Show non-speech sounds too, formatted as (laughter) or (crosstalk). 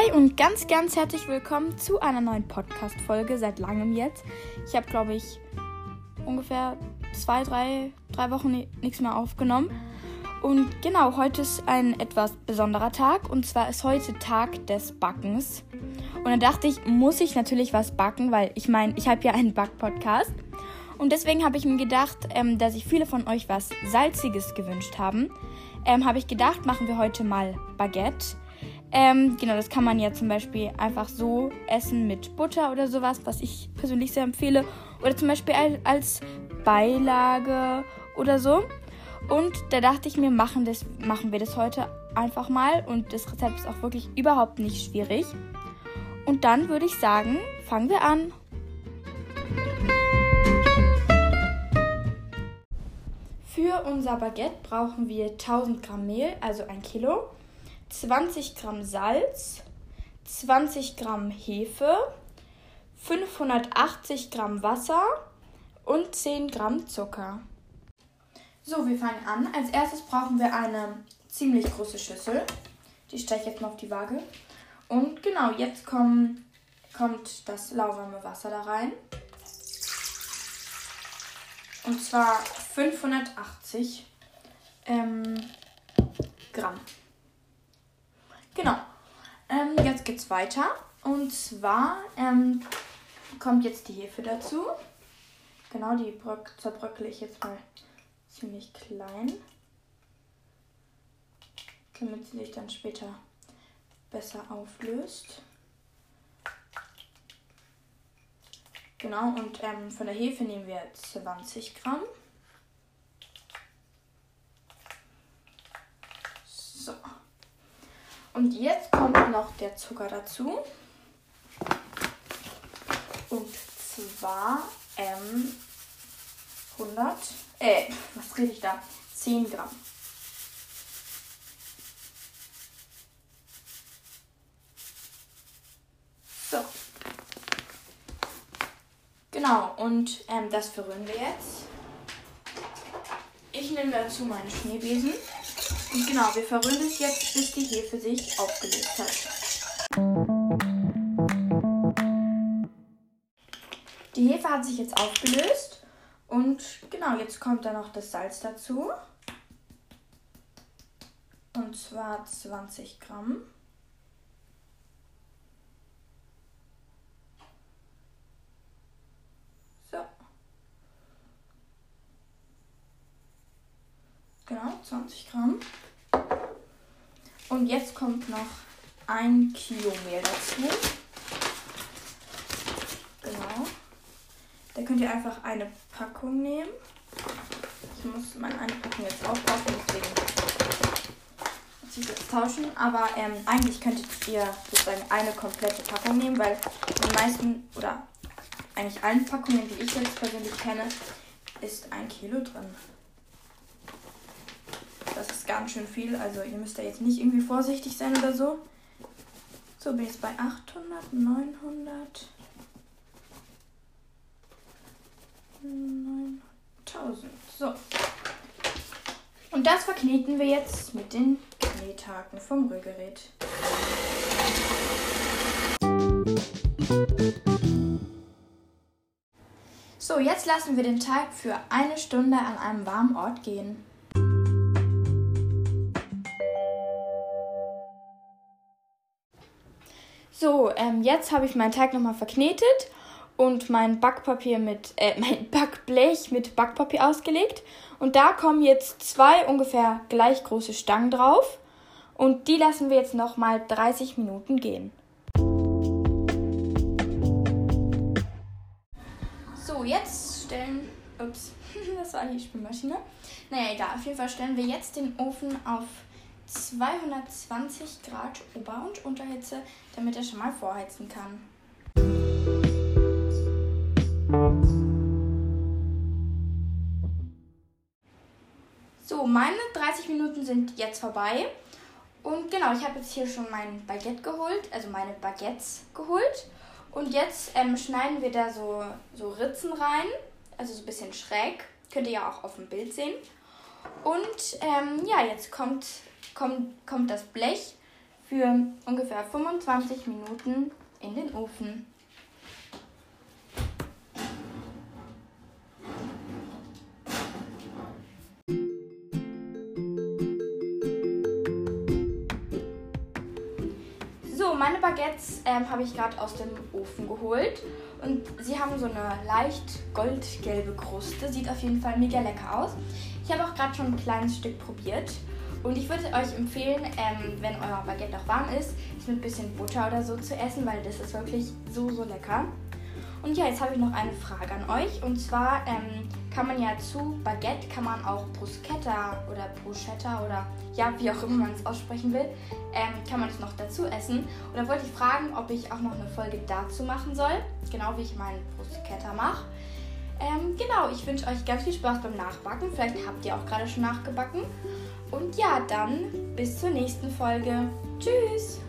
Hi und ganz, ganz herzlich willkommen zu einer neuen Podcast-Folge seit langem jetzt. Ich habe, glaube ich, ungefähr zwei, drei, drei Wochen nichts mehr aufgenommen. Und genau, heute ist ein etwas besonderer Tag und zwar ist heute Tag des Backens. Und dann dachte ich, muss ich natürlich was backen, weil ich meine, ich habe ja einen Back-Podcast. Und deswegen habe ich mir gedacht, ähm, dass sich viele von euch was Salziges gewünscht haben, ähm, habe ich gedacht, machen wir heute mal Baguette. Ähm, genau, das kann man ja zum Beispiel einfach so essen mit Butter oder sowas, was ich persönlich sehr empfehle. Oder zum Beispiel als Beilage oder so. Und da dachte ich mir, machen, das, machen wir das heute einfach mal. Und das Rezept ist auch wirklich überhaupt nicht schwierig. Und dann würde ich sagen, fangen wir an. Für unser Baguette brauchen wir 1000 Gramm Mehl, also ein Kilo. 20 Gramm Salz, 20 Gramm Hefe, 580 Gramm Wasser und 10 Gramm Zucker. So, wir fangen an. Als erstes brauchen wir eine ziemlich große Schüssel. Die stelle ich jetzt mal auf die Waage. Und genau, jetzt kommen, kommt das lauwarme Wasser da rein. Und zwar 580 ähm, Gramm. Genau. Ähm, jetzt geht's weiter. Und zwar ähm, kommt jetzt die Hefe dazu. Genau, die bröck, zerbröckle ich jetzt mal ziemlich klein. Damit sie sich dann später besser auflöst. Genau, und ähm, von der Hefe nehmen wir 20 Gramm. So. Und jetzt kommt noch der Zucker dazu. Und zwar ähm, 100, äh, was rede ich da? 10 Gramm. So. Genau, und ähm, das verrühren wir jetzt. Ich nehme dazu meinen Schneebesen. Und genau, wir verrühren es jetzt, bis die Hefe sich aufgelöst hat. Die Hefe hat sich jetzt aufgelöst. Und genau, jetzt kommt da noch das Salz dazu. Und zwar 20 Gramm. So. Genau, 20 Gramm. Und jetzt kommt noch ein Kilo Mehl dazu. Genau. Da könnt ihr einfach eine Packung nehmen. Ich muss meine eine Packung jetzt aufbrauchen, deswegen muss ich jetzt tauschen. Aber ähm, eigentlich könntet ihr sozusagen eine komplette Packung nehmen, weil die meisten oder eigentlich allen Packungen, die ich jetzt persönlich kenne, ist ein Kilo drin. Das ist ganz schön viel. Also ihr müsst da jetzt nicht irgendwie vorsichtig sein oder so. So, bin jetzt bei 800, 900, 9000. So. Und das verkneten wir jetzt mit den Knethaken vom Rührgerät. So, jetzt lassen wir den Teig für eine Stunde an einem warmen Ort gehen. So, ähm, jetzt habe ich meinen Teig nochmal verknetet und mein Backpapier mit, äh, (laughs) mein Backblech mit Backpapier ausgelegt. Und da kommen jetzt zwei ungefähr gleich große Stangen drauf. Und die lassen wir jetzt nochmal 30 Minuten gehen. So, jetzt stellen. Ups, (laughs) das war die Spülmaschine. Naja, egal. Auf jeden Fall stellen wir jetzt den Ofen auf 220 Grad Ober- und Unterhitze, damit er schon mal vorheizen kann. So, meine 30 Minuten sind jetzt vorbei. Und genau, ich habe jetzt hier schon mein Baguette geholt, also meine Baguettes geholt. Und jetzt ähm, schneiden wir da so, so Ritzen rein, also so ein bisschen schräg. Könnt ihr ja auch auf dem Bild sehen. Und ähm, ja, jetzt kommt kommt, kommt das Blech für ungefähr 25 Minuten in den Ofen. Meine Baguettes ähm, habe ich gerade aus dem Ofen geholt. Und sie haben so eine leicht goldgelbe Kruste. Sieht auf jeden Fall mega lecker aus. Ich habe auch gerade schon ein kleines Stück probiert. Und ich würde euch empfehlen, ähm, wenn euer Baguette auch warm ist, es mit ein bisschen Butter oder so zu essen, weil das ist wirklich so, so lecker. Und ja, jetzt habe ich noch eine Frage an euch. Und zwar ähm, kann man ja zu Baguette, kann man auch Bruschetta oder Bruschetta oder ja, wie auch immer man es aussprechen will, ähm, kann man es noch dazu essen. Und da wollte ich fragen, ob ich auch noch eine Folge dazu machen soll. Genau wie ich meinen Bruschetta mache. Ähm, genau, ich wünsche euch ganz viel Spaß beim Nachbacken. Vielleicht habt ihr auch gerade schon nachgebacken. Und ja, dann bis zur nächsten Folge. Tschüss!